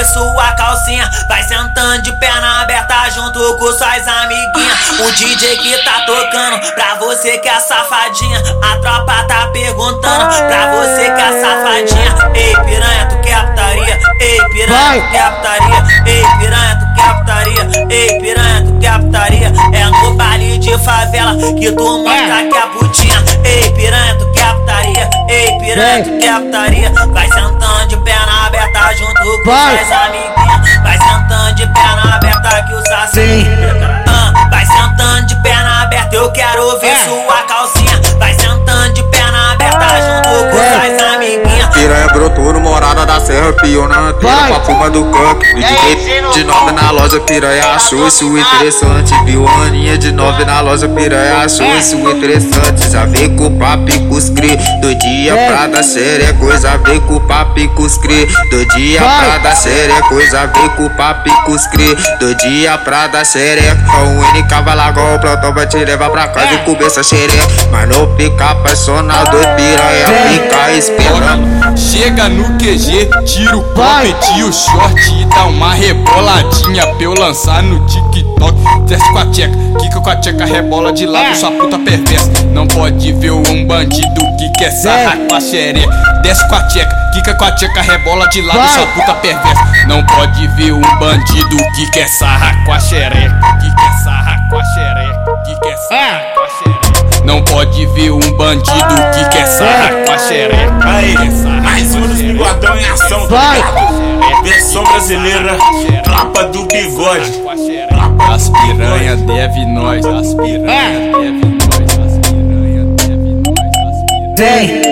ver sua calcinha. Vai sentando de perna aberta junto com suas amiguinhas. O DJ que tá tocando pra você que é safadinha. A tropa tá perguntando pra você que é safadinha. Ei, piranha, tu quer putaria? Ei, piranha, tu quer putaria? Ei, piranha, tu quer putaria? Ei, piranha, tu quer putaria? É no baile de favela que tu mostra que é putinha. Piranha, tu quer putaria? Vai sentando de perna aberta junto com suas amiguinhas. Vai sentando de perna aberta que o saci. Antena com a fuma do canto. Me liguei de nove na loja, piranha achou isso interessante. Viu a Aninha de nove na loja, piranha achou isso interessante. Já veio com o papo e com os cri, do dia pra dar xereca, coisa veio com o papo e com os cri. Do dia pra dar xereca, coisa veio com o papo e com os cri. Do dia pra dar xereca, o NK vai largar o plantão, vai te levar pra casa e comer essa xereca. Mas não fica apaixonado, piranha, fica esperando. Chega no QG, tira o copo, o short e dá uma reboladinha pra eu lançar no TikTok. Desce com a tcheca, quica com a tcheca, rebola de lado, sua puta perversa. Não pode ver um bandido que quer sarrar com a xereca. Desce com a tcheca, quica com a tcheca, rebola de lado, sua puta perversa. Não pode ver um bandido que quer sarrar com a xereca, que quer sarrar com a xereca, que quer sarrar com a xereca. Não pode ver um bandido que quer sarrar com a xereca. Tá ligado? Versão brasileira, tropa do bigode. As piranha deve nós, as piranha deve nós, as piranha deve nós, as piranha. Vem,